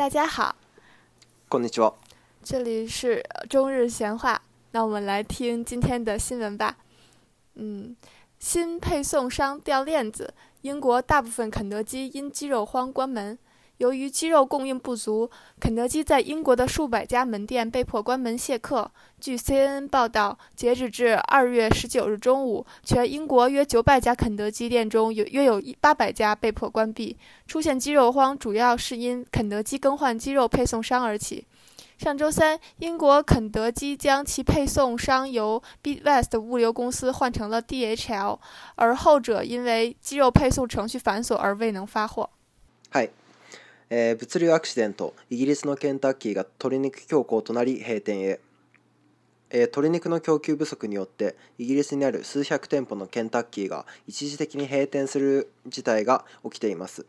大家好，这里是中日闲话。那我们来听今天的新闻吧。嗯，新配送商掉链子，英国大部分肯德基因鸡肉荒关门。由于鸡肉供应不足，肯德基在英国的数百家门店被迫关门谢客。据 CNN 报道，截止至二月十九日中午，全英国约九百家肯德基店中有约有八百家被迫关闭。出现鸡肉荒主要是因肯德基更换鸡肉配送商而起。上周三，英国肯德基将其配送商由 b e t West 物流公司换成了 DHL，而后者因为鸡肉配送程序繁琐而未能发货。嗨。えー、物流アクシデントイギリスのケンタッキーが鶏肉強行となり閉店へ、えー、鶏肉の供給不足によってイギリスにある数百店舗のケンタッキーが一時的に閉店する事態が起きています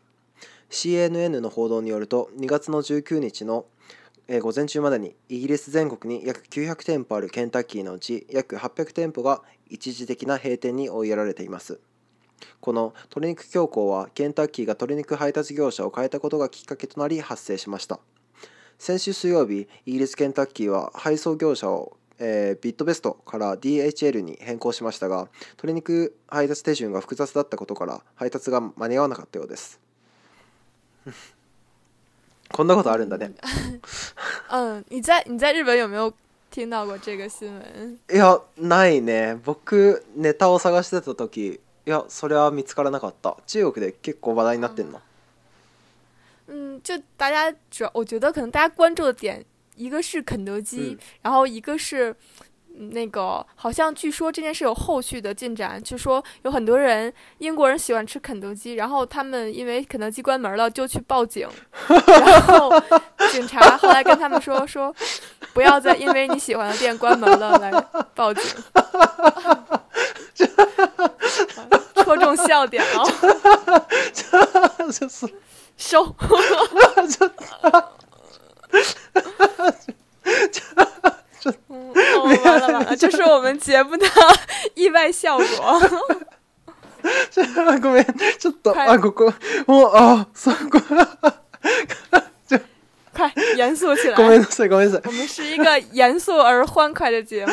CNN の報道によると2月の19日のえ午前中までにイギリス全国に約900店舗あるケンタッキーのうち約800店舗が一時的な閉店に追いやられていますこの鶏肉恐慌はケンタッキーが鶏肉配達業者を変えたことがきっかけとなり発生しました先週水曜日イギリスケンタッキーは配送業者をえー、ビットベストから DHL に変更しましたが鶏肉配達手順が複雑だったことから配達が間に合わなかったようです こんなことあるんだねうん 日本听到过这个新闻いやないね僕ネタを探してた時いや、それは見つからなかった。中国で結構話題になってんの。嗯，就大家主要，我觉得可能大家关注的点，一个是肯德基，然后一个是那个，好像据说这件事有后续的进展，据说有很多人英国人喜欢吃肯德基，然后他们因为肯德基关门了就去报警，然后警察后来跟他们说说，不要再因为你喜欢的店关门了来报警。笑点哦，就是收，完了完了，这是我们节目的意外效果。我快严肃起来！我们是一个严肃而欢快的节目。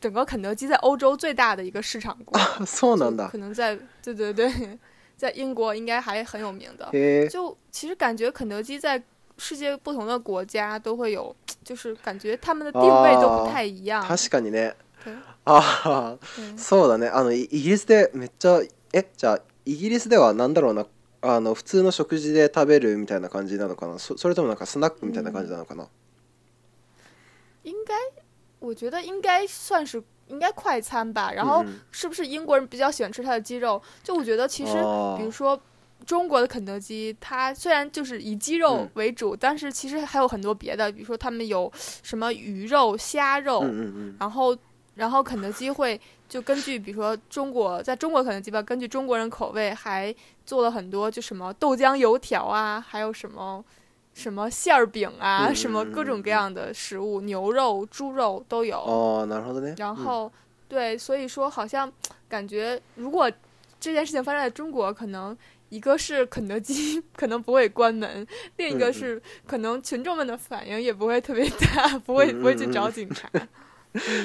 整个肯德基在欧洲最大的一个市场，国，是能的，可能在，对对对，在英国应该还很有名的。就其实感觉肯德基在世界不同的国家都会有，就是感觉他们的定位都不太一样。確かにね。啊，そうだね。あのイギリスでめっちゃえじゃイギリスではなんだろうなあの普通の食事で食べるみたいな感じなのかな。そそれともなんかスナックみたいな感じなのかな。应该。我觉得应该算是应该快餐吧，然后是不是英国人比较喜欢吃它的鸡肉？就我觉得其实，比如说中国的肯德基，它虽然就是以鸡肉为主，但是其实还有很多别的，比如说他们有什么鱼肉、虾肉，然后然后肯德基会就根据比如说中国，在中国肯德基吧，根据中国人口味还做了很多，就什么豆浆、油条啊，还有什么。什么馅儿饼啊，什么各种各样的食物，牛肉、猪肉都有。哦，哪然后，对，所以说，好像感觉，如果这件事情发生在中国，可能一个是肯德基可能不会关门，另一个是可能群众们的反应也不会特别大，不会不会去找警察。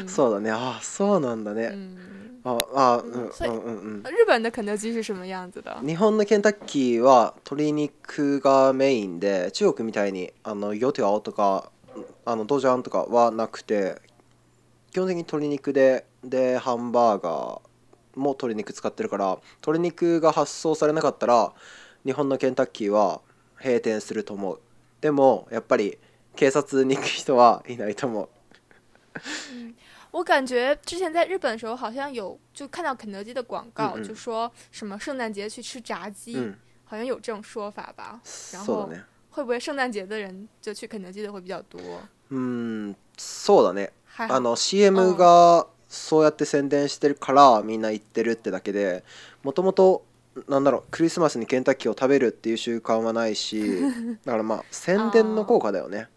そうだね。あ、そうなんだね。ああ、うん、うんうんうん日本の肯德基是什么样子的日本のケンタッキーは鶏肉がメインで中国みたいにあのヨテオとかあのドジャンとかはなくて基本的に鶏肉ででハンバーガーも鶏肉使ってるから鶏肉が発送されなかったら日本のケンタッキーは閉店すると思うでもやっぱり警察に行く人はいないと思う我感觉之前在日本的时候，好像有就看到肯德基的广告，就说什么圣诞节去吃炸鸡，嗯、好像有这种说法吧。嗯、然后会不会圣诞节的人就去肯德基的会比较多？嗯，そうだね。啊そうやって宣伝してるからみんな行ってるってだけでもともとなんだろうクリスマスにケンタッキーを食べるっていう習慣はないし だからまあ宣伝の効果だよね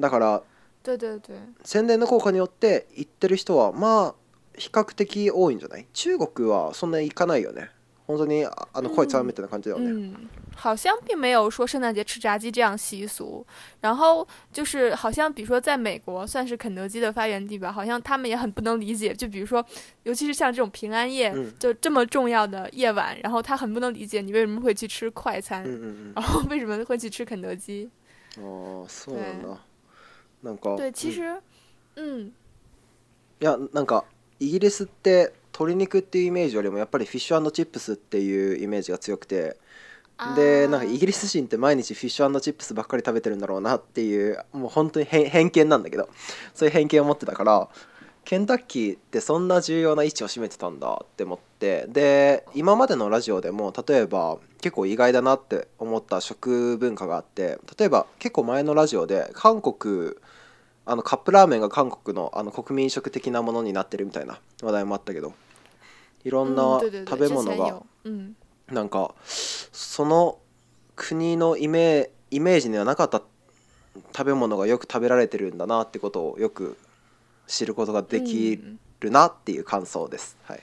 だから对对对。宣効果によって行ってる人はまあ比較的多いんじゃない？中国はそんな行かないよね。本当にあの声みたいな感じよね。好像并没有说圣诞节吃炸鸡这样习俗。然后就是好像比如说在美国算是肯德基的发源地吧，好像他们也很不能理解。就比如说，尤其是像这种平安夜就这么重要的夜晚，然后他很不能理解你为什么会去吃快餐，然后为什么会去吃肯德基。哦，是的。なんか对其实嗯いやなんかイギリスって鶏肉っていうイメージよりもやっぱりフィッシュチップスっていうイメージが強くてでなんかイギリス人って毎日フィッシュチップスばっかり食べてるんだろうなっていうもう本当に偏見なんだけどそういう偏見を持ってたからケンタッキーってそんな重要な位置を占めてたんだって思ってで今までのラジオでも例えば結構意外だなって思った食文化があって例えば結構前のラジオで韓国あのカップラーメンが韓国のあの国民食的なものになってるみたいな話題もあったけどいろんな食べ物がなんかその国のイメイメージにはなかった食べ物がよく食べられてるんだなってことをよく知ることができるなっていう感想です。はい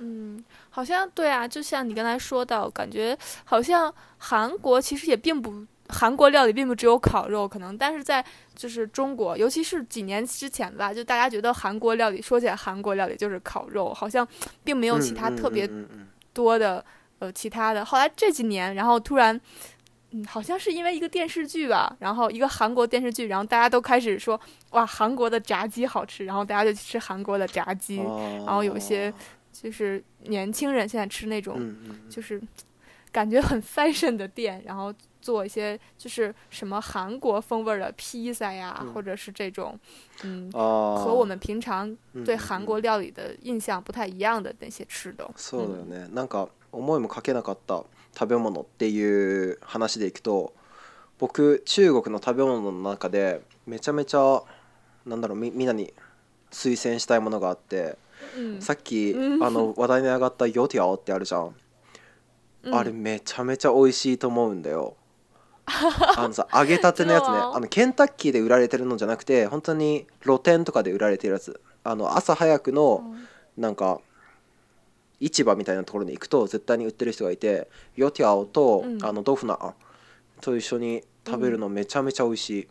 嗯，好像对啊，就像你刚才说到，感觉好像韩国其实也并不韩国料理并不只有烤肉，可能，但是在就是中国，尤其是几年之前吧，就大家觉得韩国料理说起来韩国料理就是烤肉，好像并没有其他特别多的呃其他的。后来这几年，然后突然，嗯，好像是因为一个电视剧吧，然后一个韩国电视剧，然后大家都开始说哇韩国的炸鸡好吃，然后大家就去吃韩国的炸鸡，然后有些就是年轻人现在吃那种就是感觉很 fashion 的店，然后。做一些就是什么韩国风味的披萨呀，或者是这种，嗯，和我们平常对韩国料理的印象不太一样的那些吃的。そうだよね。なんか思いもかけなかった食べ物っていう話でいくと、僕中国の食べ物の中でめちゃめちゃなんだろうみんなに推薦したいものがあって、さっきあの話題に上がったよーってあるじゃん。あれめちゃめちゃ美味しいと思うんだよ。あのさ 揚げたてのやつねあのケンタッキーで売られてるのじゃなくて本当に露店とかで売られてるやつあの朝早くのなんか市場みたいなところに行くと絶対に売ってる人がいてヨティアオと、うん、あのドフナと一緒に食べるのめちゃめちゃ美味しい、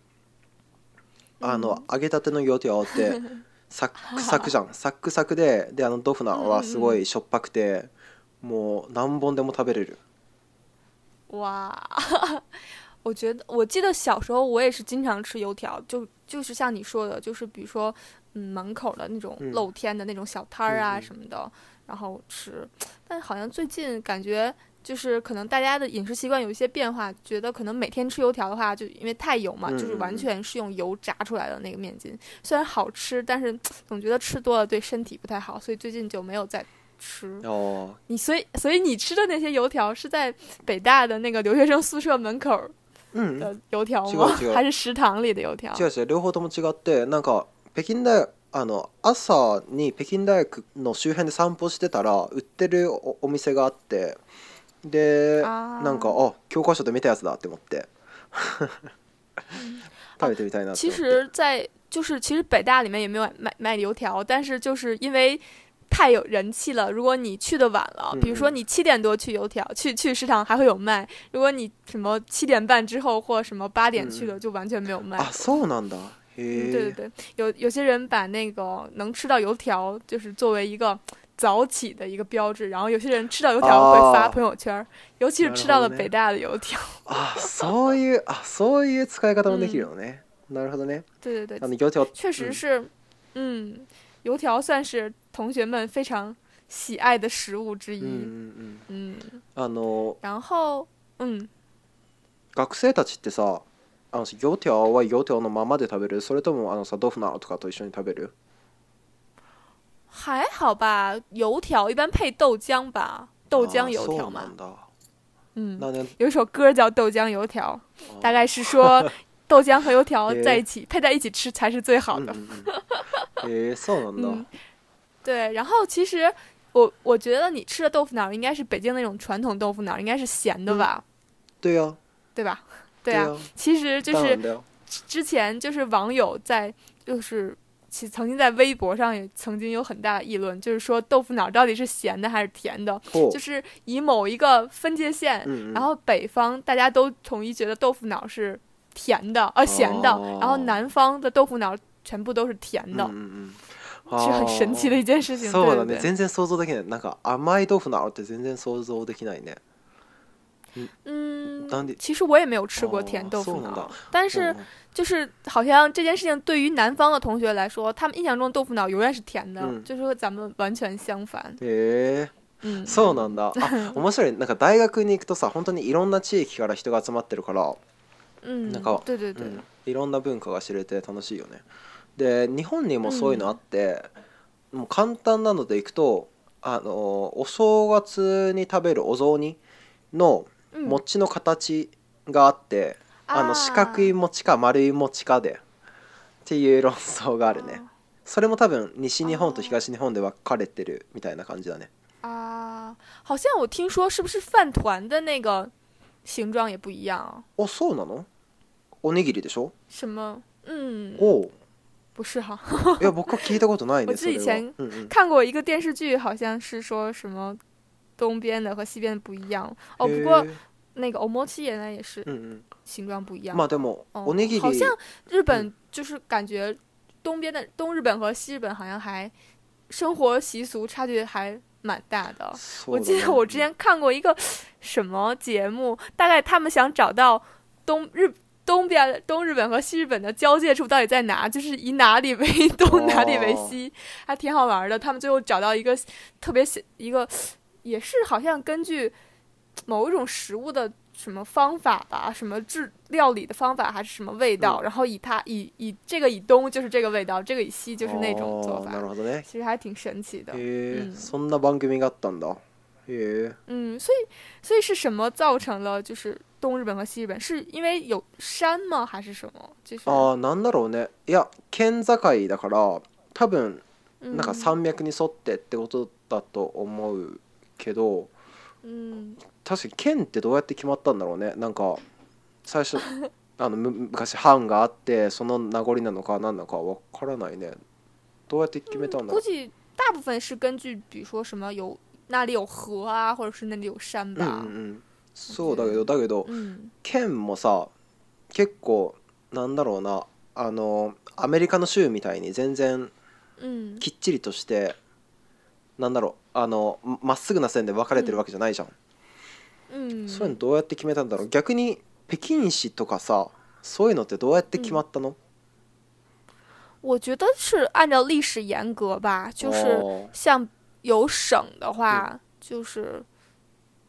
うん、あの揚げたてのヨティアオって サックサクじゃんサックサクでであのドフナはすごいしょっぱくて、うんうん、もう何本でも食べれるわあ我觉得我记得小时候我也是经常吃油条，就就是像你说的，就是比如说，嗯，门口的那种露天的那种小摊儿啊什么的，然后吃。但好像最近感觉就是可能大家的饮食习惯有一些变化，觉得可能每天吃油条的话，就因为太油嘛，就是完全是用油炸出来的那个面筋，虽然好吃，但是总觉得吃多了对身体不太好，所以最近就没有再吃。哦，你所以所以你吃的那些油条是在北大的那个留学生宿舍门口。的油条吗？違う違う还是食堂里的油条？違う違う両方とも違ってなんか北京大あの朝に北京大学の周辺で散歩してたら売ってるおお店があってでなんかあ教科書で見たやつだって思って 食べてみたいなって。其实在就是其实北大里面也没有卖卖油条，但是就是因为太有人气了。如果你去的晚了，比如说你七点多去油条，去去食堂还会有卖。如果你什么七点半之后或什么八点去的，就完全没有卖。啊，そうなんだ。对对对，有有些人把那个能吃到油条，就是作为一个早起的一个标志。然后有些人吃到油条会发朋友圈，尤其是吃到了北大的油条。啊，そういうあそういう使い方もできるのね。なるほどね。对对对。あの油条。确实是，嗯。油条算是同学们非常喜爱的食物之一。嗯嗯嗯。あの。然后，嗯。学生たちってさ、あのさ、油条のままで食べる、それともあのさ、豆腐なとかと一緒に食べる？还好吧，油条一般配豆浆吧，豆浆油条嘛。嗯。有一首歌叫《豆浆油条》，大概是说。豆浆和油条在一起配在一起吃才是最好的。哎，送那么多。对，然后其实我我觉得你吃的豆腐脑应该是北京那种传统豆腐脑，应该是咸的吧？对呀，对吧？对啊，其实就是之前就是网友在就是其曾经在微博上也曾经有很大的议论，就是说豆腐脑到底是咸的还是甜的？就是以某一个分界线，然后北方大家都统一觉得豆腐脑是。甜的啊，咸的，然后南方的豆腐脑全部都是甜的，是很神奇的一件事情。そうだね、全然想像できない。なんか甘い豆腐脑って全然想像できないね。嗯。なん其实我也没有吃过甜豆腐脑，但是就是好像这件事情对于南方的同学来说，他们印象中豆腐脑永远是甜的，就是和咱们完全相反。え、そうなんだ。面白い。なんか大学に行くとさ、本当にいろんな地域から人が集まってるから。なんか、いろんな文化が知れて楽しいよね。で日本にもそういうのあって、もう簡単なのでいくとあのお正月に食べるお雑煮の餅の形があって、あの四角い餅か丸い餅かでっていう論争があるね。それも多分西日本と東日本で分かれてるみたいな感じだね。あ、好像我听说是不是饭团的那个形状也不一样そうなの？おにぎりでしょ？什么？嗯。哦，不是哈。呀，我可聞いたことないね。我以前看过一个电视剧，好像是说什么东边的和西边的不一样。哦，不过那个おもち原来也是，形状不一样。嘛，でもおにぎり。好像日本就是感觉东边的东日本和西日本好像还生活习俗差距还蛮大的。我记得我之前看过一个什么节目，大概他们想找到东日。东边、东日本和西日本的交界处到底在哪？就是以哪里为东，哪里为西，还挺好玩的。他们最后找到一个特别一个，也是好像根据某一种食物的什么方法吧，什么制料理的方法，还是什么味道，然后以它以以这个以东就是这个味道，这个以西就是那种做法。哦，其实还挺神奇的。嗯，所以所以是什么造成了就是。東日本和西日本是因为有山吗？还是什么？就是ああ、なんだろうね。いや、県境だから、多分なんか山脈に沿ってってことだと思うけど、うん、確かに県ってどうやって決まったんだろうね。なんか最初あのむ昔藩があってその名残なのか何なのかわからないね。どうやって決めたんだろう。うん大部分是根据，比如说什么有哪里有河啊，或者是那里有山吧。嗯嗯。そうだけどだけど、うん、県もさ結構なんだろうなあのアメリカの州みたいに全然きっちりとして、うん、なんだろうあのまっすぐな線で分かれてるわけじゃないじゃん、うんうん、そういうのどうやって決めたんだろう逆に北京市とかさそういうのってどうやって決まったの、我觉得是按照历史沿革吧，就是像有省的话，就是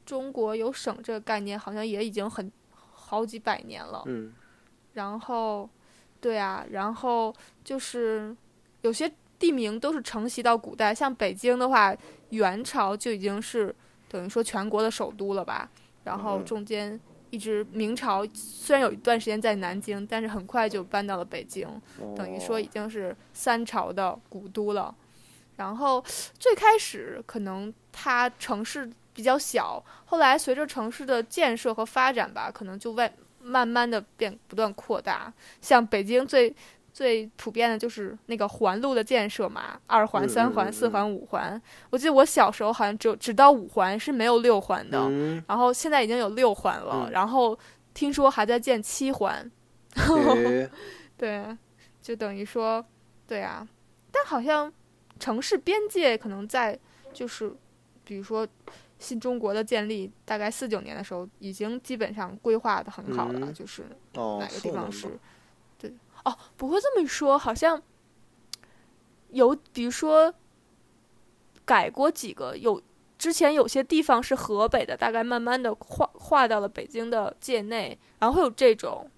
中国有省这个概念，好像也已经很好几百年了。嗯，然后，对啊，然后就是有些地名都是承袭到古代，像北京的话，元朝就已经是等于说全国的首都了吧。然后中间一直明朝虽然有一段时间在南京，但是很快就搬到了北京，等于说已经是三朝的古都了。然后最开始可能它城市。比较小，后来随着城市的建设和发展吧，可能就外慢慢的变不断扩大。像北京最最普遍的就是那个环路的建设嘛，二环、三环、四环、五环。我记得我小时候好像只有只到五环，是没有六环的。然后现在已经有六环了，然后听说还在建七环。对，就等于说，对啊。但好像城市边界可能在就是，比如说。新中国的建立大概四九年的时候，已经基本上规划的很好了，就是哪个地方是，对哦，不会这么说，好像有，比如说改过几个，有之前有些地方是河北的，大概慢慢的划划到了北京的界内，然后会有这种，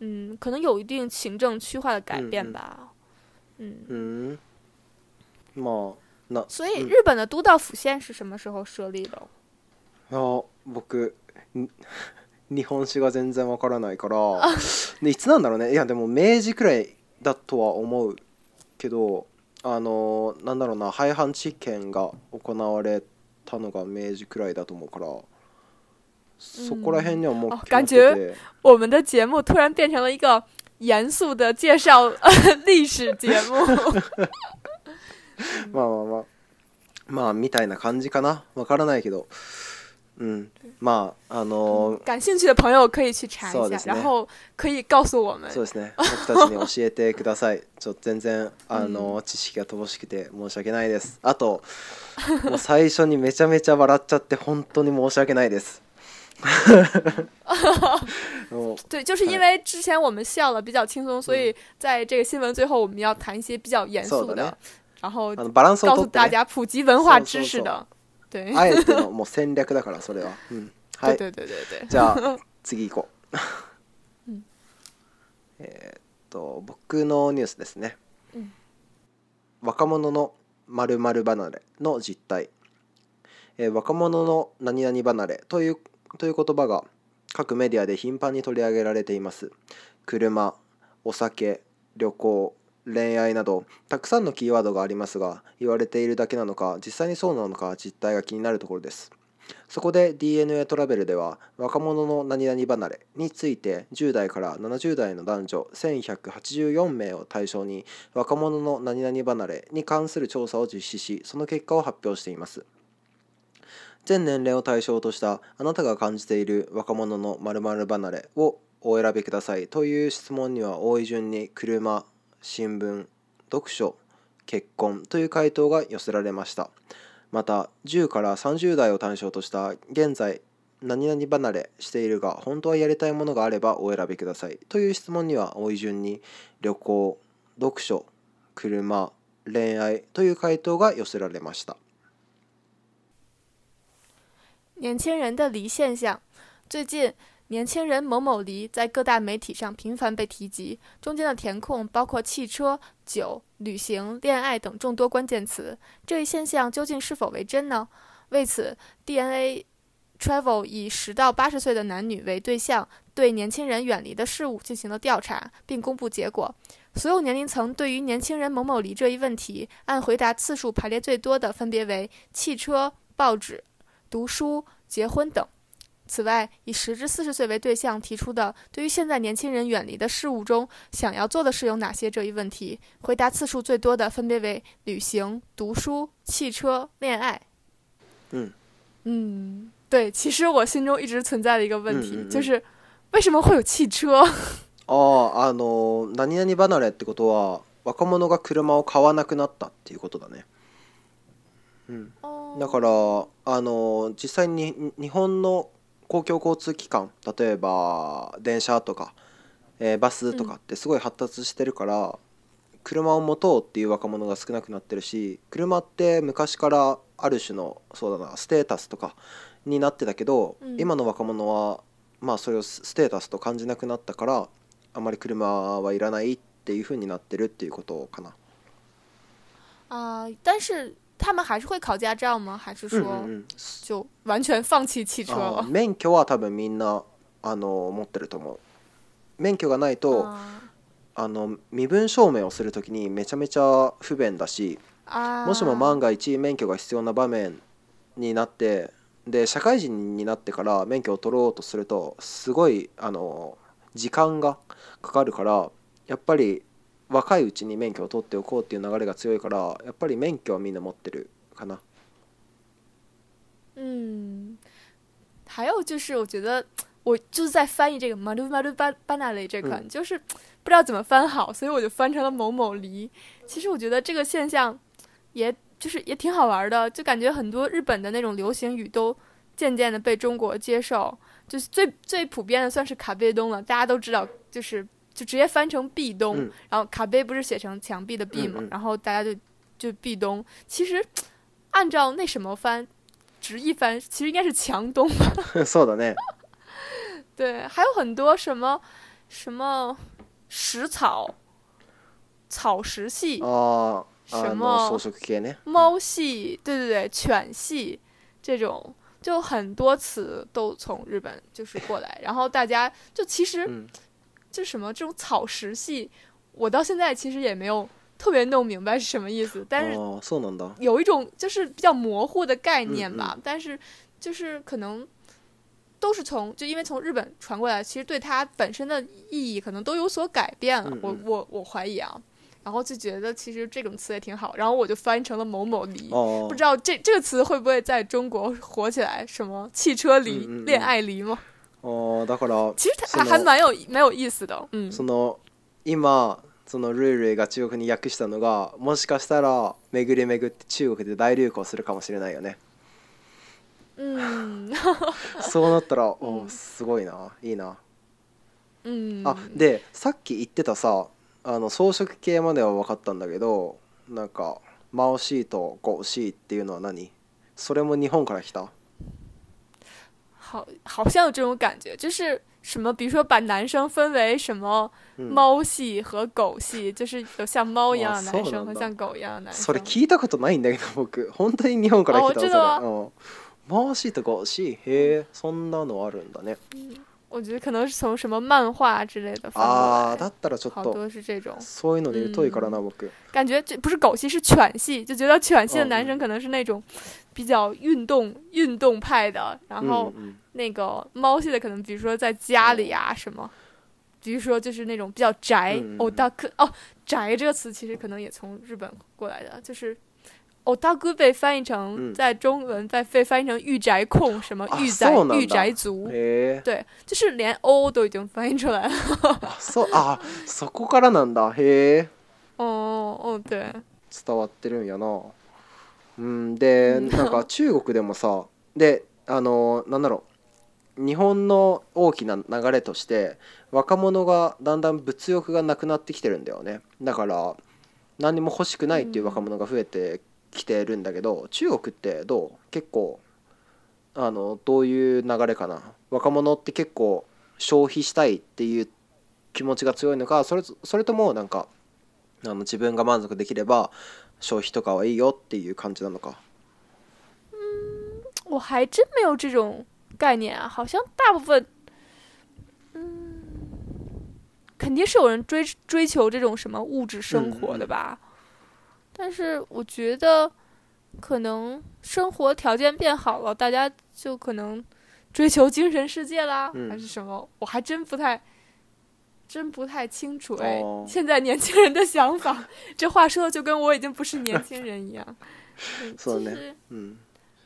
嗯，可能有一定行政区划的改变吧，嗯嗯，な所以日本の都道府県是什么时候设立的？あ、僕 日本史が全然わからないから、いつなんだろうね。いやでも明治くらいだとは思うけど、あのなんだろうな、廃藩置県が行われたのが明治くらいだと思うから。そこら辺にはもう、嗯哦、感觉我们的节目突然变成了一个严肃的介绍历史节目 まあまあまあまあみたいな感じかなわからないけど嗯，まああの感兴趣的朋友可以去查一下，然后可以告诉我们。そうですね。僕たちに教えてください。ちょっと全然あの知識が乏しくて申し訳ないです。あともう最初にめちゃめちゃ笑っちゃって本当に申し訳ないです。对，就是因为之前我们笑了比较轻松，所以在这个新闻最后我们要谈一些比较严肃的。然后告訴大家普及文化知的。あえてのもう戦略だからそれは。うん。はい。じゃあ次行こう。えっと僕のニュースですね。うん、若者のまるまる離れの実態。えー、若者の何々離れというという言葉が各メディアで頻繁に取り上げられています。車、お酒、旅行、恋愛などたくさんのキーワードがありますが言われているだけなのか実際にそうなのか実態が気になるところですそこで DNA トラベルでは若者の何々離れについて10代から70代の男女1184名を対象に若者の何々離れに関する調査を実施しその結果を発表しています全年齢を対象としたあなたが感じている若者の〇〇離れをお選びくださいという質問には多い順に車新聞読書結婚という回答が寄せられましたまた10から30代を対象とした現在何々離れしているが本当はやりたいものがあればお選びくださいという質問には多い順に旅行読書車恋愛という回答が寄せられました年轻人的离现象最近年轻人某某离在各大媒体上频繁被提及，中间的填空包括汽车、酒、旅行、恋爱等众多关键词。这一现象究竟是否为真呢？为此，DNA Travel 以十到八十岁的男女为对象，对年轻人远离的事物进行了调查，并公布结果。所有年龄层对于“年轻人某某离”这一问题，按回答次数排列最多的，分别为汽车、报纸、读书、结婚等。此外，以十至四十岁为对象提出的“对于现在年轻人远离的事物中，想要做的事有哪些”这一问题，回答次数最多的分别为旅行、读书、汽车、恋爱。嗯嗯，对，其实我心中一直存在的一个问题就是，为什么会有汽车？啊，あのなになに離れってことは若者が車を買わなくなったっていうことだね。うん。だからあの実際に日本の公共交通機関例えば電車とか、えー、バスとかってすごい発達してるから、うん、車を持とうっていう若者が少なくなってるし車って昔からある種のそうだなステータスとかになってたけど、うん、今の若者はまあそれをステータスと感じなくなったからあまり車はいらないっていうふうになってるっていうことかな。あ但是他们还是会考驾照吗？还是说就完全放弃汽车了？免許は多分みんなあの持ってると思う。免許がないとあの身分証明をするときにめちゃめちゃ不便だし、もしも万が一免許が必要な場面になってで社会人になってから免許を取ろうとするとすごいあの時間がかかるからやっぱり。若いうちに免許を取っておこうっていう流れが強いから、やっぱり免許はみんな持ってるかな。嗯，还有就是我觉得我就是在翻译这个马ル马ル巴巴纳梨这款，就是不知道怎么翻好，所以我就翻成了某某梨。其实我觉得这个现象，也就是也挺好玩的，就感觉很多日本的那种流行语都渐渐的被中国接受，就是最最普遍的算是卡贝东了，大家都知道，就是。就直接翻成壁咚，然后卡贝不是写成墙壁的壁嘛？然后大家就就壁咚。其实按照那什么翻，直译翻，其实应该是墙咚吧？对，还有很多什么什么食草草食系哦，什么猫系，对对对，犬系这种，就很多词都从日本就是过来，然后大家就其实。就什么这种草食系，我到现在其实也没有特别弄明白是什么意思，但是有一种就是比较模糊的概念吧。但是就是可能都是从就因为从日本传过来，其实对它本身的意义可能都有所改变了。我我我怀疑啊，然后就觉得其实这种词也挺好，然后我就翻译成了某某梨，不知道这这个词会不会在中国火起来？什么汽车梨、恋爱梨吗？あだから其实它还蛮有蛮有意思的。嗯，その今そのルイルイが中国に訳したのがもしかしたら巡り巡って中国で大流行するかもしれないよね。そうなったら、おすごいないいな。あでさっき言ってたさあの装飾系までは分かったんだけどなんかマオシーとゴーシーっていうのは何？それも日本から来た？好，好像有这种感觉，就是什么，比如说把男生分为什么猫系和狗系，就是有像猫一样的男生和像狗一样的男生。それ聞いたことないんだけど僕本当に日本から聞たことある。あ、知った。とかシへえ、そんなのあるんだね。我觉得可能是从什么漫画之类的，啊，だったらちょっと、好多是这种、そういうので遠いからな僕。感觉这不是狗系，是犬系，就觉得犬系的男生可能是那种比较运动、运动派的，然后那个猫系的可能，比如说在家里啊什么，比如说就是那种比较宅。哦，大ク、哦，宅这个词其实可能也从日本过来的，就是。オタク被翻译成在中文在被翻译成御宅控，什么御宅御宅族，对，就是连 O 都已经翻译出来了。そうあそこからなんだへえ。哦哦对。伝わってるんやな。うんでなんか中国でもさであのなんだろう日本の大きな流れとして若者がだんだん物欲がなくなってきてるんだよね。だから何も欲しくないっていう若者が増えて来てるんだけど中国ってどう結構あのどういう流れかな若者って結構消費したいっていう気持ちが強いのかそれそれともなんかあの自分が満足できれば消費とかはいいよっていう感じなのか我还真没有这种概念啊，好像大部分，嗯，肯定是有人追追求这种什么物质生活的吧。嗯但是我觉得，可能生活条件变好了，大家就可能追求精神世界啦，还是什么？我还真不太，真不太清楚。哎，现在年轻人的想法，这话说的就跟我已经不是年轻人一样。是的呢，嗯。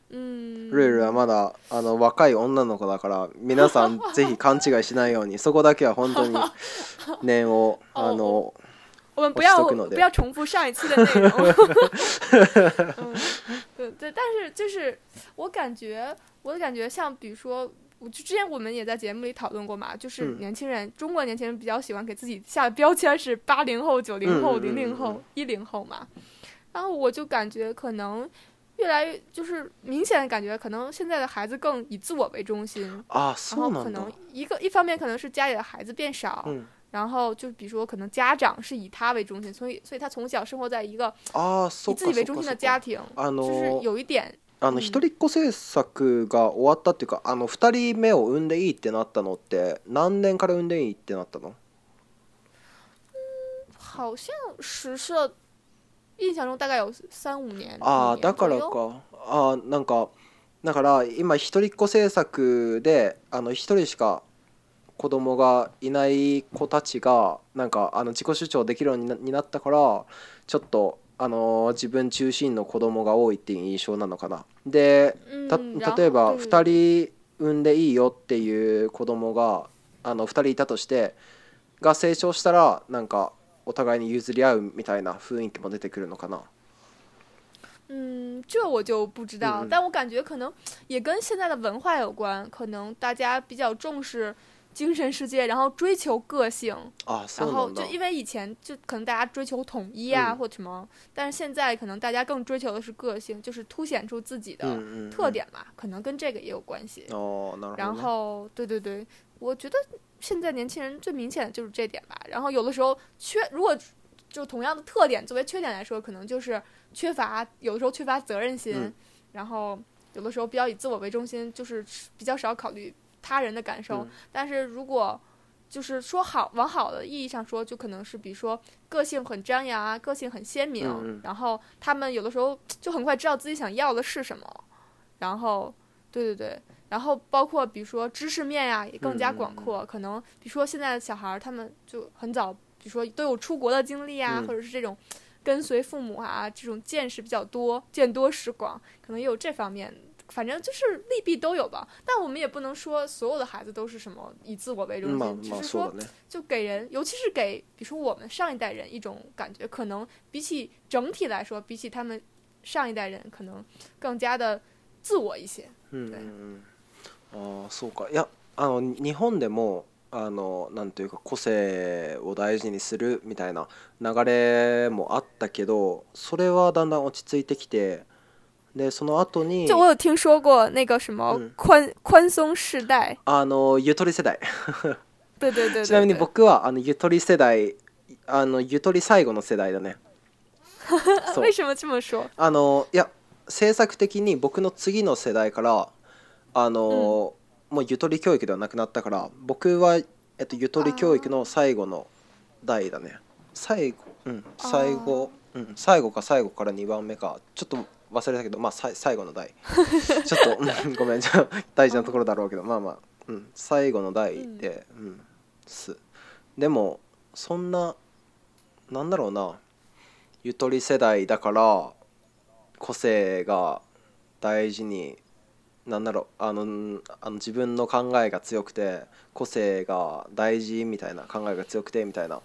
嗯。ルルはまだあの若い女の子だから、皆さんぜひ勘違いしないようにそこだけは本当に念をあの。我们不要不要重复上一期的内容。嗯，对，但是就是我感觉，我感觉像比如说，就之前我们也在节目里讨论过嘛，就是年轻人，中国年轻人比较喜欢给自己下的标签，是八零后、九零后、零零后、一零后嘛。然后我就感觉可能越来越，就是明显的感觉，可能现在的孩子更以自我为中心啊，然后可能一个一方面可能是家里的孩子变少。然后就比如说，可能家长是以他为中心，所以所以他从小生活在一个啊以自己为中心的家庭，就是有一点。あの一人っ子政策が終わったっていうか、あの二人目を産んでいいってなったのって何年から産んでいいってなったの？嗯，好像实施，印象中大概有三五年。ああ、だからか。あ、なんか、だから今一人っ子政策であの一人しか。子供がいない子たちがなんかあの自己主張できるようになったからちょっとあの自分中心の子供が多いっていう印象なのかな。で例えば2人産んでいいよっていう子供があの2人いたとしてが成長したらなんかお互いに譲り合うみたいな雰囲気も出てくるのかな。嗯，这我就不知道，但我感觉可能也跟现在的文化有关，可能大家比较重视精神世界，然后追求个性啊，然后就因为以前就可能大家追求统一啊或什么，但是现在可能大家更追求的是个性，就是凸显出自己的特点嘛，可能跟这个也有关系哦。然后，对对对，我觉得现在年轻人最明显的就是这点吧。然后有的时候缺，如果就同样的特点作为缺点来说，可能就是缺乏有的时候缺乏责任心，然后有的时候比较以自我为中心，就是比较少考虑。他人的感受，但是如果就是说好往好的意义上说，就可能是比如说个性很张扬啊，个性很鲜明，然后他们有的时候就很快知道自己想要的是什么，然后对对对，然后包括比如说知识面呀也更加广阔，可能比如说现在的小孩他们就很早，比如说都有出国的经历啊，或者是这种跟随父母啊这种见识比较多，见多识广，可能也有这方面。反正就是利弊都有吧，但我们也不能说所有的孩子都是什么以自我为中心，只是说就给人，尤其是给，比如说我们上一代人一种感觉，可能比起整体来说，比起他们上一代人，可能更加的自我一些。嗯，啊，そうか。や、あの日本でもあのなんていうか個性を大事にするみたいな流れもあったけど、それはだんだん落ち着いてきて。でその後に就我有听说过那个什么宽、宽松世代あのゆとり世代 对对对ちなみに僕はあのゆとり世代あのゆとり最後の世代だね 为什么这么说あのいや政策的に僕の次の世代からあの、もうゆとり教育ではなくなったから僕は、えっと、ゆとり教育の最後の代だね最後うん最後うん最後か最後から二番目かちょっと忘れたけど、まあ、最後の台 ちょっとごめんじゃ大事なところだろうけどまあまあ、うん、最後の台で、うん、うん、すでもそんななんだろうなゆとり世代だから個性が大事になんだろうあのあの自分の考えが強くて個性が大事みたいな考えが強くてみたいな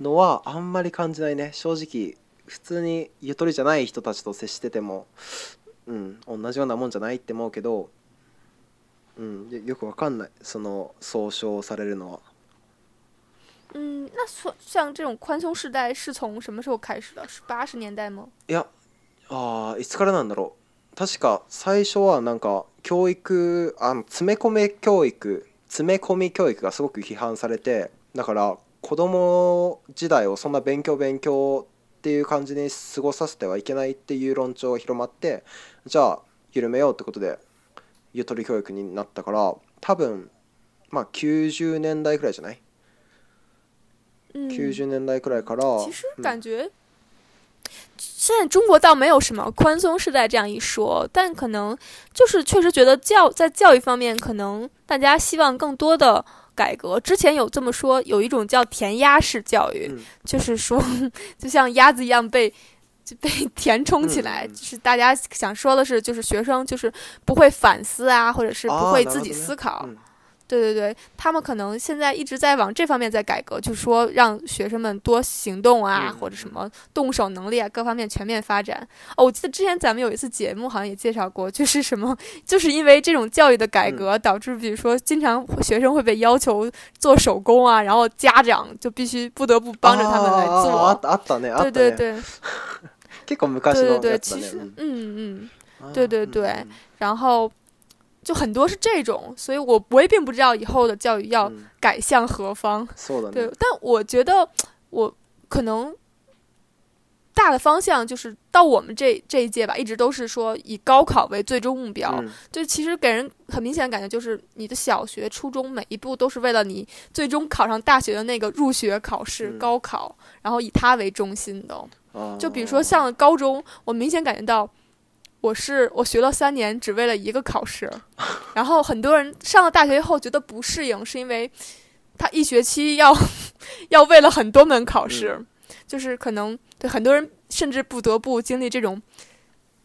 のはあんまり感じないね正直普通にゆとりじゃない人たちと接してても、うん、同じようなもんじゃないって思うけど、うん、よくわかんないその総称されるのは。嗯，那所像这种宽松时代是从什么时候开始的？是八十年代吗？いや、ああ、いつからなんだろう。確か最初はなんか教育、あの詰め込み教育、詰め込み教育がすごく批判されて、だから子供時代をそんな勉強勉強っていう感じに過ごさせてはいけないっていう論調が広まってじゃあ緩めようってことでゆとり教育になったから多分まあ90年代くらいじゃない、うん、90年代くらいから其实感觉、うん现在中国倒没有什么宽松世代这样一说，但可能就是确实觉得教在教育方面，可能大家希望更多的改革之前有这么说，有一种叫填鸭式教育，就是说，就像鸭子一样被被填充起来。就是大家想说的是，就是学生就是不会反思啊，或者是不会自己思考。对对对，他们可能现在一直在往这方面在改革，就说让学生们多行动啊，或者什么动手能力啊，各方面全面发展。哦，我记得之前咱们有一次节目好像也介绍过，就是什么，就是因为这种教育的改革导致，比如说经常学生会被要求做手工啊，然后家长就必须不得不帮着他们来做。啊啊啊！对对 对，对对对，其实嗯嗯，对对对，然后。就很多是这种，所以我我也并不知道以后的教育要改向何方。对，但我觉得我可能大的方向就是到我们这这一届吧，一直都是说以高考为最终目标。就其实给人很明显的感觉，就是你的小学、初中每一步都是为了你最终考上大学的那个入学考试高考，然后以它为中心的。就比如说像高中，我明显感觉到。我是我学了三年，只为了一个考试，然后很多人上了大学以后觉得不适应，是因为他一学期要 要为了很多门考试，就是可能对很多人甚至不得不经历这种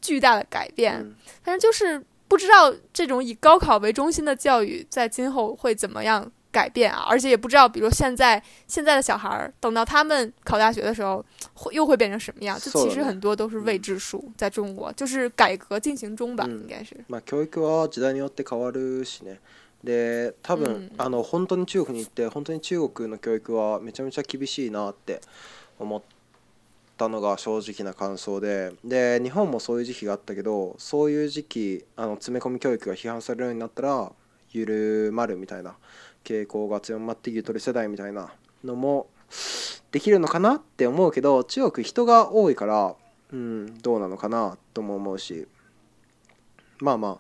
巨大的改变。反正就是不知道这种以高考为中心的教育在今后会怎么样。改变啊，而且也不知道，比如现在现在的小孩儿，等到他们考大学的时候，会又会变成什么样？就其实很多都是未知数。在中国，就是改革进行中的，应该是。嘛，教育は時代によって変わるしね。で、多分あの本当に中国に行って、本当に中国の教育はめちゃめちゃ厳しいなって思ったのが正直な感想で。で、日本もそういう時期があったけど、そういう時期あの詰め込み教育が批判されるようになったら緩まるみたいな。傾向が強まってゆとり世代みたいなのもできるのかなって思うけど中国人が多いから、うん、どうなのかなとも思うしまあま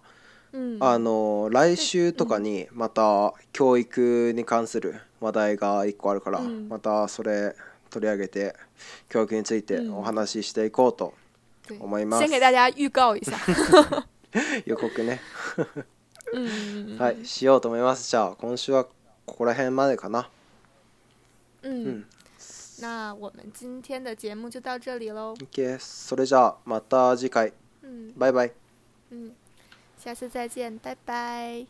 あ、うん、あの来週とかにまた教育に関する話題が1個あるから、うん、またそれ取り上げて教育についてお話ししていこうと思います。先给大家预告一下予告ねはいしようと思いますじゃあ今週はここら辺までかな。嗯。嗯那我们今天的节目就到这里喽。OK，それじゃあまた次回。嗯，拜拜。嗯，下次再见，拜拜。